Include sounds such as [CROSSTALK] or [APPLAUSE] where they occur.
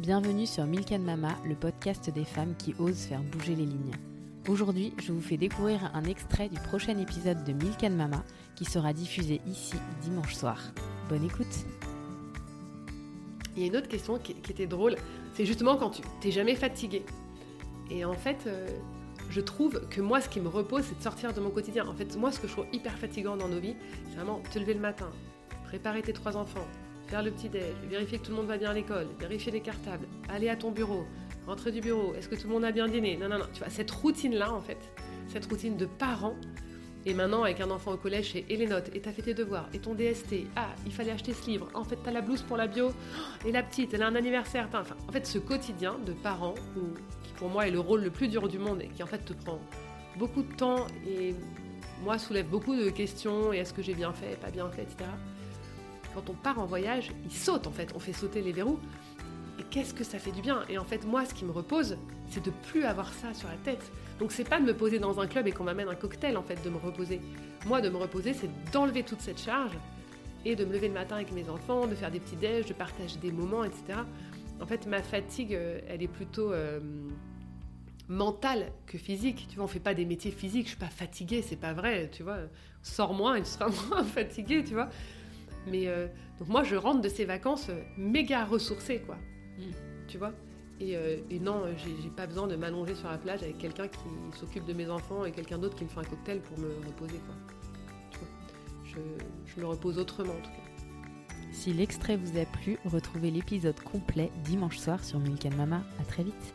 Bienvenue sur Milk Mama, le podcast des femmes qui osent faire bouger les lignes. Aujourd'hui, je vous fais découvrir un extrait du prochain épisode de Milk Mama qui sera diffusé ici dimanche soir. Bonne écoute Il y a une autre question qui, était drôle, c'est justement quand tu t'es jamais fatigué. Et en fait, euh, je trouve que moi, ce qui me repose, c'est de sortir de mon quotidien. En fait, moi, ce que je trouve hyper fatigant dans nos vies, c'est vraiment te lever le matin, préparer tes trois enfants, faire le petit-déj, vérifier que tout le monde va bien à l'école, vérifier les cartables, aller à ton bureau, rentrer du bureau, est-ce que tout le monde a bien dîné? Non, non, non. Tu vois, cette routine-là, en fait, cette routine de parents, et maintenant, avec un enfant au collège, et les notes, et t'as fait tes devoirs, et ton DST, ah, il fallait acheter ce livre, en fait, t'as la blouse pour la bio, et la petite, elle a un anniversaire, enfin, en fait, ce quotidien de parents, qui pour moi est le rôle le plus dur du monde, et qui en fait te prend beaucoup de temps, et moi soulève beaucoup de questions, et est-ce que j'ai bien fait, pas bien fait, etc. Quand on part en voyage, il saute en fait, on fait sauter les verrous, et qu'est-ce que ça fait du bien Et en fait, moi, ce qui me repose, c'est de plus avoir ça sur la tête. Donc c'est pas de me poser dans un club et qu'on m'amène un cocktail en fait, de me reposer. Moi, de me reposer, c'est d'enlever toute cette charge et de me lever le matin avec mes enfants, de faire des petits déj, de partager des moments, etc. En fait, ma fatigue, euh, elle est plutôt euh, mentale que physique. Tu vois, on fait pas des métiers physiques. Je suis pas fatiguée, c'est pas vrai. Tu vois, sors moins et tu seras [LAUGHS] moins fatiguée, tu vois. Mais euh, donc moi, je rentre de ces vacances méga ressourcée, quoi. Mm. Tu vois? Euh, et, non, j'ai pas besoin de m'allonger sur la plage avec quelqu'un qui s'occupe de mes enfants et quelqu'un d'autre qui me fait un cocktail pour me reposer. Quoi. Je, je me repose autrement en tout cas. Si l'extrait vous a plu, retrouvez l'épisode complet dimanche soir sur Milk Mama. À très vite.